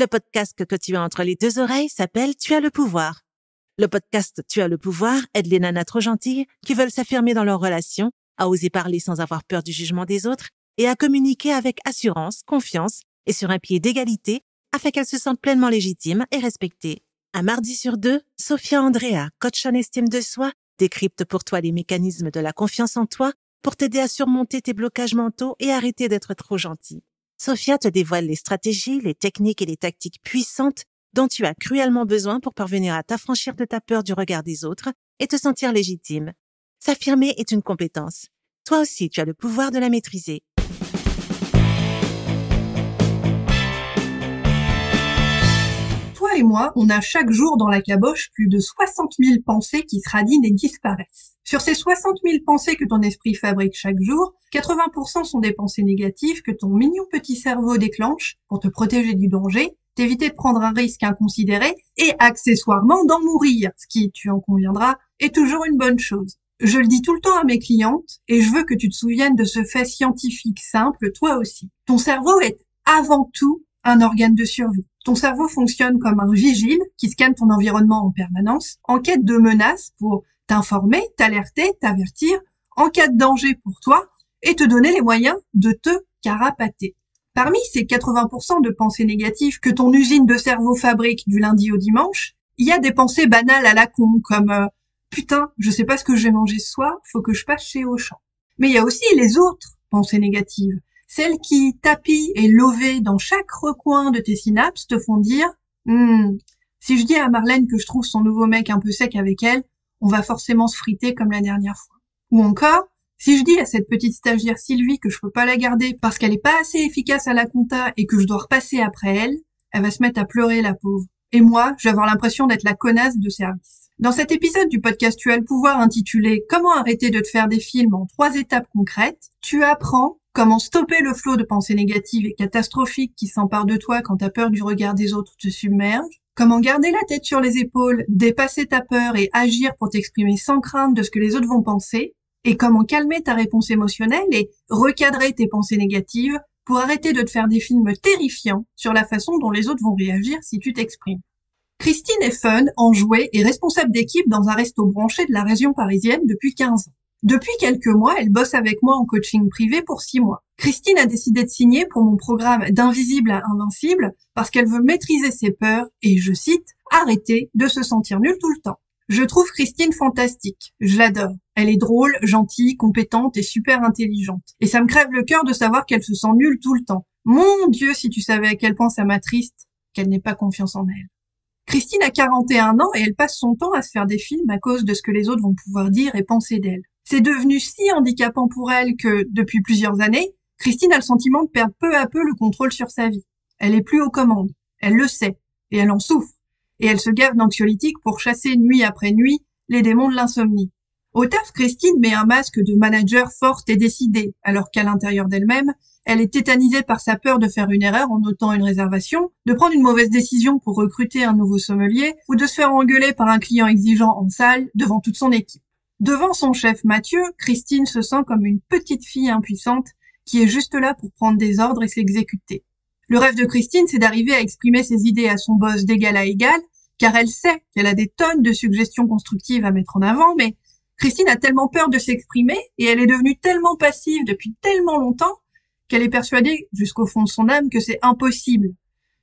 Le podcast que tu as entre les deux oreilles s'appelle Tu as le pouvoir. Le podcast Tu as le pouvoir aide les nanas trop gentilles qui veulent s'affirmer dans leurs relations, à oser parler sans avoir peur du jugement des autres et à communiquer avec assurance, confiance et sur un pied d'égalité afin qu'elles se sentent pleinement légitimes et respectées. Un mardi sur deux, Sophia Andrea, coach en estime de soi, décrypte pour toi les mécanismes de la confiance en toi pour t'aider à surmonter tes blocages mentaux et arrêter d'être trop gentil. Sophia te dévoile les stratégies, les techniques et les tactiques puissantes dont tu as cruellement besoin pour parvenir à t'affranchir de ta peur du regard des autres et te sentir légitime. S'affirmer est une compétence. Toi aussi, tu as le pouvoir de la maîtriser. et moi, on a chaque jour dans la caboche plus de 60 000 pensées qui se radinent et disparaissent. Sur ces 60 000 pensées que ton esprit fabrique chaque jour, 80% sont des pensées négatives que ton mignon petit cerveau déclenche pour te protéger du danger, t'éviter de prendre un risque inconsidéré et accessoirement d'en mourir, ce qui, tu en conviendras, est toujours une bonne chose. Je le dis tout le temps à mes clientes et je veux que tu te souviennes de ce fait scientifique simple, toi aussi. Ton cerveau est avant tout un organe de survie. Ton cerveau fonctionne comme un vigile qui scanne ton environnement en permanence, en quête de menaces pour t'informer, t'alerter, t'avertir, en cas de danger pour toi, et te donner les moyens de te carapater. Parmi ces 80% de pensées négatives que ton usine de cerveau fabrique du lundi au dimanche, il y a des pensées banales à la con, comme euh, putain, je sais pas ce que je vais manger ce soir, faut que je passe chez Auchan. Mais il y a aussi les autres pensées négatives, celles qui tapis et lovées dans chaque recoin de tes synapses te font dire hmm, si je dis à Marlène que je trouve son nouveau mec un peu sec avec elle, on va forcément se friter comme la dernière fois. Ou encore, si je dis à cette petite stagiaire Sylvie que je peux pas la garder parce qu'elle est pas assez efficace à la compta et que je dois repasser après elle, elle va se mettre à pleurer la pauvre. Et moi, je vais avoir l'impression d'être la connasse de service. Dans cet épisode du podcast Tu as le pouvoir intitulé Comment arrêter de te faire des films en trois étapes concrètes, tu apprends Comment stopper le flot de pensées négatives et catastrophiques qui s'emparent de toi quand ta peur du regard des autres te submerge Comment garder la tête sur les épaules, dépasser ta peur et agir pour t'exprimer sans crainte de ce que les autres vont penser? Et comment calmer ta réponse émotionnelle et recadrer tes pensées négatives pour arrêter de te faire des films terrifiants sur la façon dont les autres vont réagir si tu t'exprimes? Christine est fun, enjouée et responsable d'équipe dans un resto branché de la région parisienne depuis 15 ans. Depuis quelques mois, elle bosse avec moi en coaching privé pour six mois. Christine a décidé de signer pour mon programme d'invisible à invincible parce qu'elle veut maîtriser ses peurs et, je cite, arrêter de se sentir nulle tout le temps. Je trouve Christine fantastique. Je l'adore. Elle est drôle, gentille, compétente et super intelligente. Et ça me crève le cœur de savoir qu'elle se sent nulle tout le temps. Mon Dieu, si tu savais à quel point ça m'attriste qu'elle n'ait pas confiance en elle. Christine a 41 ans et elle passe son temps à se faire des films à cause de ce que les autres vont pouvoir dire et penser d'elle. C'est devenu si handicapant pour elle que, depuis plusieurs années, Christine a le sentiment de perdre peu à peu le contrôle sur sa vie. Elle est plus aux commandes. Elle le sait. Et elle en souffre. Et elle se gave d'anxiolytiques pour chasser nuit après nuit les démons de l'insomnie. Au taf, Christine met un masque de manager forte et décidée, alors qu'à l'intérieur d'elle-même, elle est tétanisée par sa peur de faire une erreur en notant une réservation, de prendre une mauvaise décision pour recruter un nouveau sommelier, ou de se faire engueuler par un client exigeant en salle devant toute son équipe. Devant son chef Mathieu, Christine se sent comme une petite fille impuissante qui est juste là pour prendre des ordres et s'exécuter. Le rêve de Christine, c'est d'arriver à exprimer ses idées à son boss d'égal à égal, car elle sait qu'elle a des tonnes de suggestions constructives à mettre en avant, mais Christine a tellement peur de s'exprimer et elle est devenue tellement passive depuis tellement longtemps qu'elle est persuadée jusqu'au fond de son âme que c'est impossible.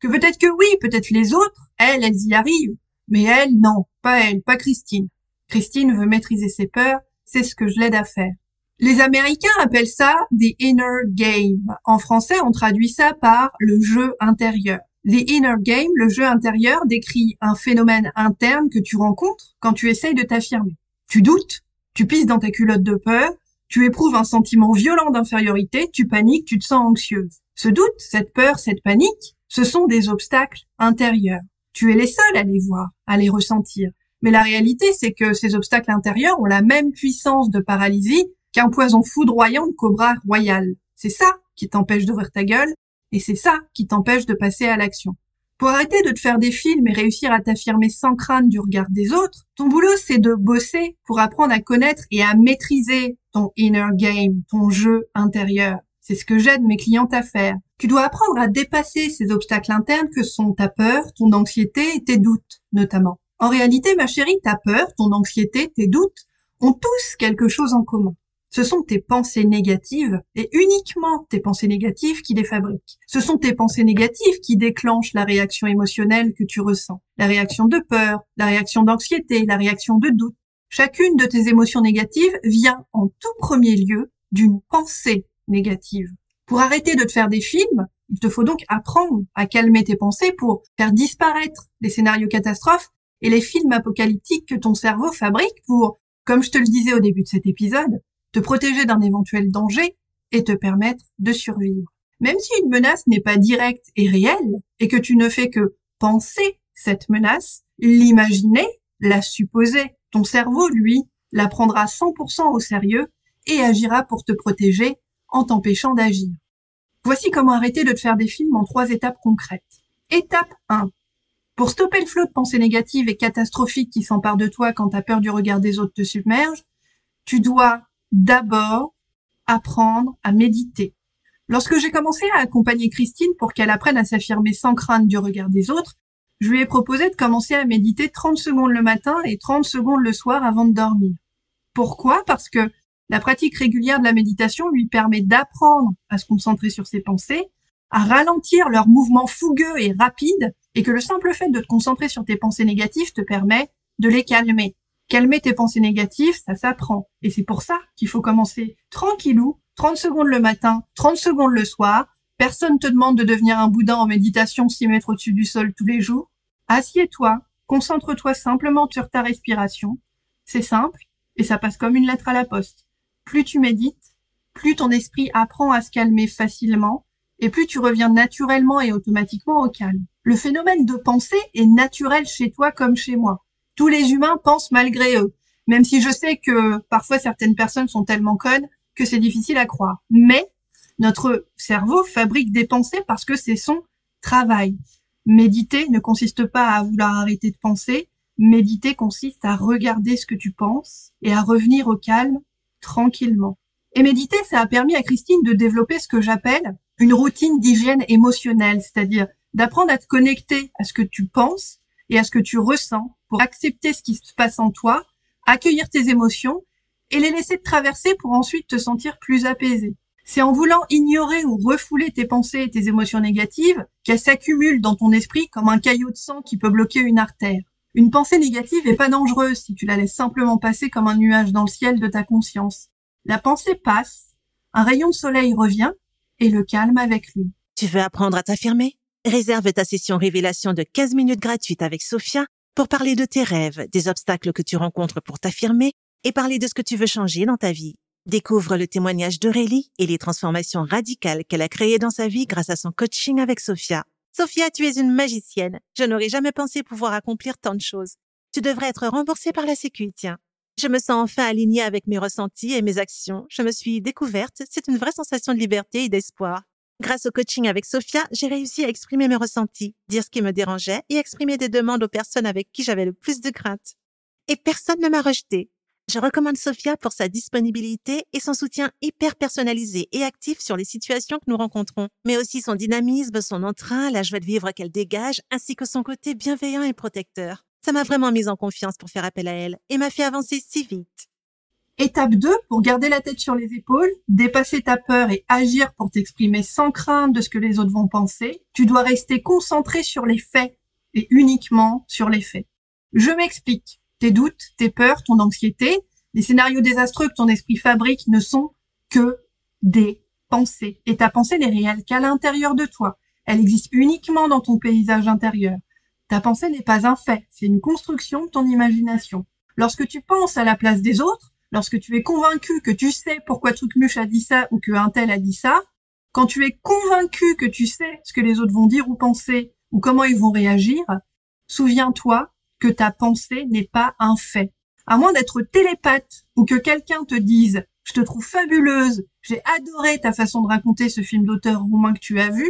Que peut-être que oui, peut-être les autres, elles, elles y arrivent, mais elle, non, pas elle, pas Christine. Christine veut maîtriser ses peurs, c'est ce que je l'aide à faire. Les Américains appellent ça the inner game. En français, on traduit ça par le jeu intérieur. The inner game, le jeu intérieur, décrit un phénomène interne que tu rencontres quand tu essayes de t'affirmer. Tu doutes, tu pisses dans ta culotte de peur, tu éprouves un sentiment violent d'infériorité, tu paniques, tu te sens anxieuse. Ce doute, cette peur, cette panique, ce sont des obstacles intérieurs. Tu es les seuls à les voir, à les ressentir. Mais la réalité, c'est que ces obstacles intérieurs ont la même puissance de paralysie qu'un poison foudroyant de cobra royal. C'est ça qui t'empêche d'ouvrir ta gueule, et c'est ça qui t'empêche de passer à l'action. Pour arrêter de te faire des films et réussir à t'affirmer sans crainte du regard des autres, ton boulot c'est de bosser pour apprendre à connaître et à maîtriser ton inner game, ton jeu intérieur. C'est ce que j'aide mes clientes à faire. Tu dois apprendre à dépasser ces obstacles internes que sont ta peur, ton anxiété et tes doutes, notamment. En réalité, ma chérie, ta peur, ton anxiété, tes doutes ont tous quelque chose en commun. Ce sont tes pensées négatives et uniquement tes pensées négatives qui les fabriquent. Ce sont tes pensées négatives qui déclenchent la réaction émotionnelle que tu ressens. La réaction de peur, la réaction d'anxiété, la réaction de doute. Chacune de tes émotions négatives vient en tout premier lieu d'une pensée négative. Pour arrêter de te faire des films, il te faut donc apprendre à calmer tes pensées pour faire disparaître les scénarios catastrophes et les films apocalyptiques que ton cerveau fabrique pour, comme je te le disais au début de cet épisode, te protéger d'un éventuel danger et te permettre de survivre. Même si une menace n'est pas directe et réelle et que tu ne fais que penser cette menace, l'imaginer, la supposer, ton cerveau, lui, la prendra 100% au sérieux et agira pour te protéger en t'empêchant d'agir. Voici comment arrêter de te faire des films en trois étapes concrètes. Étape 1. Pour stopper le flot de pensées négatives et catastrophiques qui s'emparent de toi quand ta peur du regard des autres te submerge, tu dois d'abord apprendre à méditer. Lorsque j'ai commencé à accompagner Christine pour qu'elle apprenne à s'affirmer sans crainte du regard des autres, je lui ai proposé de commencer à méditer 30 secondes le matin et 30 secondes le soir avant de dormir. Pourquoi? Parce que la pratique régulière de la méditation lui permet d'apprendre à se concentrer sur ses pensées, à ralentir leurs mouvements fougueux et rapides, et que le simple fait de te concentrer sur tes pensées négatives te permet de les calmer. Calmer tes pensées négatives, ça s'apprend. Et c'est pour ça qu'il faut commencer tranquillou, 30 secondes le matin, 30 secondes le soir. Personne te demande de devenir un boudin en méditation 6 mètres au-dessus du sol tous les jours. Assieds-toi, concentre-toi simplement sur ta respiration. C'est simple, et ça passe comme une lettre à la poste plus tu médites, plus ton esprit apprend à se calmer facilement et plus tu reviens naturellement et automatiquement au calme. Le phénomène de pensée est naturel chez toi comme chez moi. Tous les humains pensent malgré eux, même si je sais que parfois certaines personnes sont tellement connes que c'est difficile à croire. Mais notre cerveau fabrique des pensées parce que c'est son travail. Méditer ne consiste pas à vouloir arrêter de penser, méditer consiste à regarder ce que tu penses et à revenir au calme tranquillement. Et méditer, ça a permis à Christine de développer ce que j'appelle une routine d'hygiène émotionnelle, c'est-à-dire d'apprendre à te connecter à ce que tu penses et à ce que tu ressens pour accepter ce qui se passe en toi, accueillir tes émotions et les laisser te traverser pour ensuite te sentir plus apaisé. C'est en voulant ignorer ou refouler tes pensées et tes émotions négatives qu'elles s'accumulent dans ton esprit comme un caillot de sang qui peut bloquer une artère. Une pensée négative est pas dangereuse si tu la laisses simplement passer comme un nuage dans le ciel de ta conscience. La pensée passe, un rayon de soleil revient et le calme avec lui. Tu veux apprendre à t'affirmer? Réserve ta session révélation de 15 minutes gratuite avec Sophia pour parler de tes rêves, des obstacles que tu rencontres pour t'affirmer et parler de ce que tu veux changer dans ta vie. Découvre le témoignage d'Aurélie et les transformations radicales qu'elle a créées dans sa vie grâce à son coaching avec Sophia. Sophia, tu es une magicienne. Je n'aurais jamais pensé pouvoir accomplir tant de choses. Tu devrais être remboursée par la Sécu, tiens. Je me sens enfin alignée avec mes ressentis et mes actions. Je me suis découverte. C'est une vraie sensation de liberté et d'espoir. Grâce au coaching avec Sophia, j'ai réussi à exprimer mes ressentis, dire ce qui me dérangeait et exprimer des demandes aux personnes avec qui j'avais le plus de crainte. Et personne ne m'a rejeté. Je recommande Sophia pour sa disponibilité et son soutien hyper personnalisé et actif sur les situations que nous rencontrons, mais aussi son dynamisme, son entrain, la joie de vivre qu'elle dégage, ainsi que son côté bienveillant et protecteur. Ça m'a vraiment mise en confiance pour faire appel à elle et m'a fait avancer si vite. Étape 2, pour garder la tête sur les épaules, dépasser ta peur et agir pour t'exprimer sans crainte de ce que les autres vont penser, tu dois rester concentré sur les faits et uniquement sur les faits. Je m'explique tes doutes, tes peurs, ton anxiété, les scénarios désastreux que ton esprit fabrique ne sont que des pensées. Et ta pensée n'est réelle qu'à l'intérieur de toi. Elle existe uniquement dans ton paysage intérieur. Ta pensée n'est pas un fait, c'est une construction de ton imagination. Lorsque tu penses à la place des autres, lorsque tu es convaincu que tu sais pourquoi Trucmuche a dit ça ou que un tel a dit ça, quand tu es convaincu que tu sais ce que les autres vont dire ou penser ou comment ils vont réagir, souviens-toi que ta pensée n'est pas un fait. À moins d'être télépathe ou que quelqu'un te dise je te trouve fabuleuse, j'ai adoré ta façon de raconter ce film d'auteur roumain que tu as vu,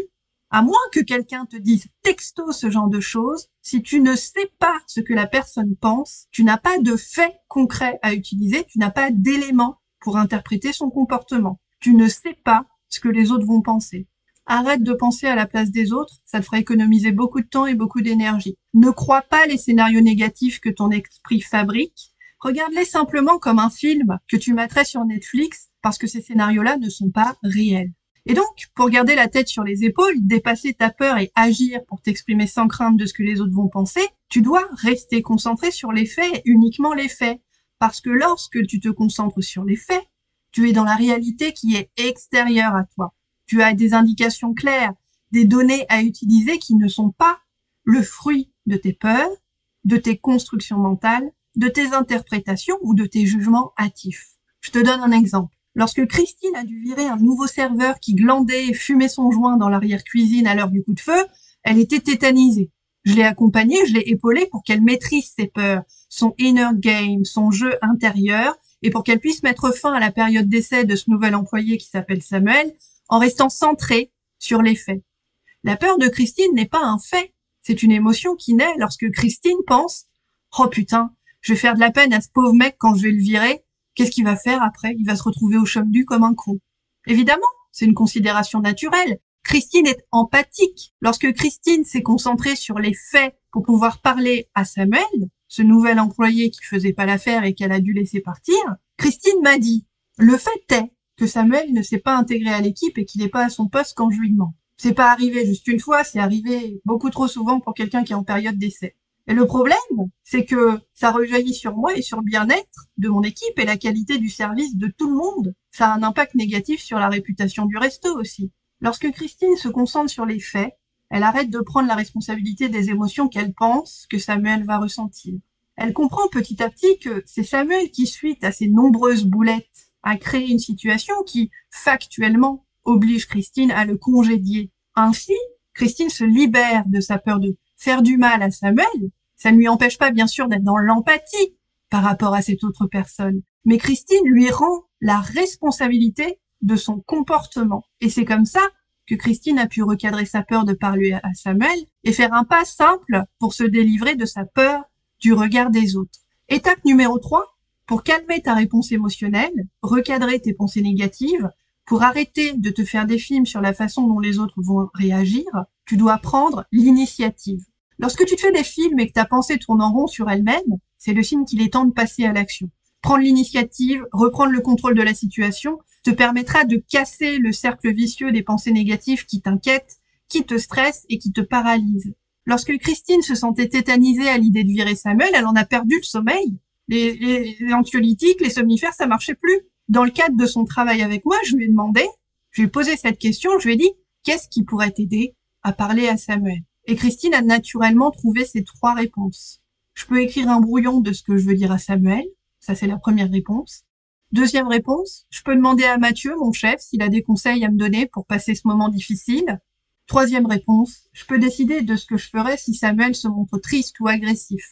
à moins que quelqu'un te dise texto ce genre de choses, si tu ne sais pas ce que la personne pense, tu n'as pas de fait concret à utiliser, tu n'as pas d'éléments pour interpréter son comportement. Tu ne sais pas ce que les autres vont penser. Arrête de penser à la place des autres, ça te fera économiser beaucoup de temps et beaucoup d'énergie. Ne crois pas les scénarios négatifs que ton esprit fabrique. Regarde-les simplement comme un film que tu mettrais sur Netflix parce que ces scénarios-là ne sont pas réels. Et donc, pour garder la tête sur les épaules, dépasser ta peur et agir pour t'exprimer sans crainte de ce que les autres vont penser, tu dois rester concentré sur les faits, uniquement les faits. Parce que lorsque tu te concentres sur les faits, tu es dans la réalité qui est extérieure à toi tu as des indications claires, des données à utiliser qui ne sont pas le fruit de tes peurs, de tes constructions mentales, de tes interprétations ou de tes jugements hâtifs. Je te donne un exemple. Lorsque Christine a dû virer un nouveau serveur qui glandait et fumait son joint dans l'arrière-cuisine à l'heure du coup de feu, elle était tétanisée. Je l'ai accompagnée, je l'ai épaulée pour qu'elle maîtrise ses peurs, son inner game, son jeu intérieur, et pour qu'elle puisse mettre fin à la période d'essai de ce nouvel employé qui s'appelle Samuel en restant centré sur les faits. La peur de Christine n'est pas un fait, c'est une émotion qui naît lorsque Christine pense « Oh putain, je vais faire de la peine à ce pauvre mec quand je vais le virer, qu'est-ce qu'il va faire après? Il va se retrouver au chôme du comme un con. » Évidemment, c'est une considération naturelle. Christine est empathique. Lorsque Christine s'est concentrée sur les faits pour pouvoir parler à Samuel, ce nouvel employé qui faisait pas l'affaire et qu'elle a dû laisser partir, Christine m'a dit, le fait est que Samuel ne s'est pas intégré à l'équipe et qu'il n'est pas à son poste quand je. C'est pas arrivé juste une fois, c'est arrivé beaucoup trop souvent pour quelqu'un qui est en période d'essai. Et le problème, c'est que ça rejaillit sur moi et sur le bien-être de mon équipe et la qualité du service de tout le monde. Ça a un impact négatif sur la réputation du resto aussi. Lorsque Christine se concentre sur les faits, elle arrête de prendre la responsabilité des émotions qu'elle pense que Samuel va ressentir. Elle comprend petit à petit que c'est Samuel qui, suite à ses nombreuses boulettes a créé une situation qui, factuellement, oblige Christine à le congédier. Ainsi, Christine se libère de sa peur de faire du mal à Samuel. Ça ne lui empêche pas, bien sûr, d'être dans l'empathie par rapport à cette autre personne. Mais Christine lui rend la responsabilité de son comportement. Et c'est comme ça que Christine a pu recadrer sa peur de parler à Samuel et faire un pas simple pour se délivrer de sa peur du regard des autres. Étape numéro 3, pour calmer ta réponse émotionnelle, recadrer tes pensées négatives, pour arrêter de te faire des films sur la façon dont les autres vont réagir, tu dois prendre l'initiative. Lorsque tu te fais des films et que ta pensée tourne en rond sur elle-même, c'est le signe qu'il est temps de passer à l'action. Prendre l'initiative, reprendre le contrôle de la situation, te permettra de casser le cercle vicieux des pensées négatives qui t'inquiètent, qui te stressent et qui te paralysent. Lorsque Christine se sentait tétanisée à l'idée de virer Samuel, elle en a perdu le sommeil les, les, anxiolytiques, les somnifères, ça marchait plus. Dans le cadre de son travail avec moi, je lui ai demandé, je lui ai posé cette question, je lui ai dit, qu'est-ce qui pourrait t'aider à parler à Samuel? Et Christine a naturellement trouvé ces trois réponses. Je peux écrire un brouillon de ce que je veux dire à Samuel, ça c'est la première réponse. Deuxième réponse, je peux demander à Mathieu, mon chef, s'il a des conseils à me donner pour passer ce moment difficile. Troisième réponse, je peux décider de ce que je ferais si Samuel se montre triste ou agressif.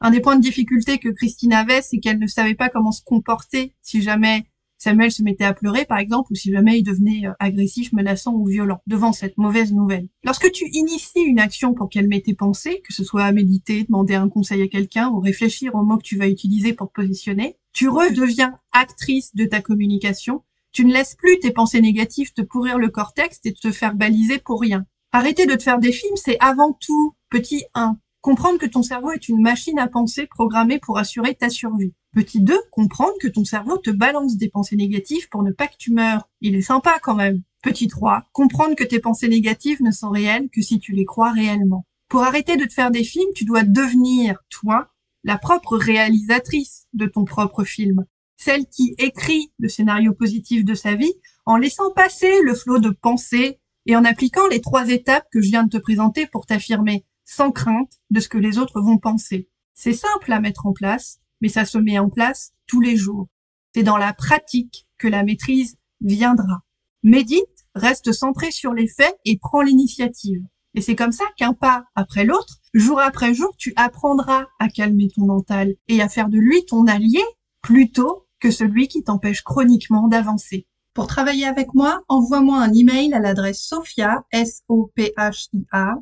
Un des points de difficulté que Christine avait, c'est qu'elle ne savait pas comment se comporter si jamais Samuel se mettait à pleurer, par exemple, ou si jamais il devenait euh, agressif, menaçant ou violent devant cette mauvaise nouvelle. Lorsque tu inities une action pour m'ait tes pensées, que ce soit à méditer, demander un conseil à quelqu'un ou réfléchir aux mots que tu vas utiliser pour te positionner, tu redeviens actrice de ta communication. Tu ne laisses plus tes pensées négatives te pourrir le cortex et te faire baliser pour rien. Arrêter de te faire des films, c'est avant tout, petit 1, Comprendre que ton cerveau est une machine à penser programmée pour assurer ta survie. Petit 2, comprendre que ton cerveau te balance des pensées négatives pour ne pas que tu meurs. Il est sympa quand même. Petit 3, comprendre que tes pensées négatives ne sont réelles que si tu les crois réellement. Pour arrêter de te faire des films, tu dois devenir, toi, la propre réalisatrice de ton propre film. Celle qui écrit le scénario positif de sa vie en laissant passer le flot de pensées et en appliquant les trois étapes que je viens de te présenter pour t'affirmer sans crainte de ce que les autres vont penser. C'est simple à mettre en place, mais ça se met en place tous les jours. C'est dans la pratique que la maîtrise viendra. Médite, reste centré sur les faits et prends l'initiative. Et c'est comme ça qu'un pas après l'autre, jour après jour, tu apprendras à calmer ton mental et à faire de lui ton allié plutôt que celui qui t'empêche chroniquement d'avancer. Pour travailler avec moi, envoie-moi un email à l'adresse sophia, s o p h i a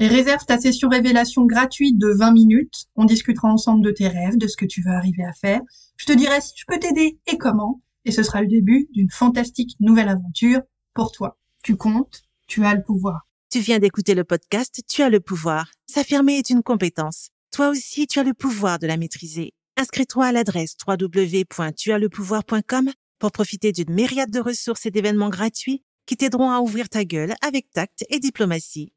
et réserve ta session révélation gratuite de 20 minutes. On discutera ensemble de tes rêves, de ce que tu veux arriver à faire. Je te dirai si je peux t'aider et comment. et ce sera le début d'une fantastique nouvelle aventure pour toi. Tu comptes, tu as le pouvoir. Tu viens d'écouter le podcast Tu as le pouvoir. S'affirmer est une compétence. Toi aussi, tu as le pouvoir de la maîtriser. Inscris-toi à l'adresse www.tuaslepouvoir.com pour profiter d'une myriade de ressources et d'événements gratuits qui t'aideront à ouvrir ta gueule avec tact et diplomatie.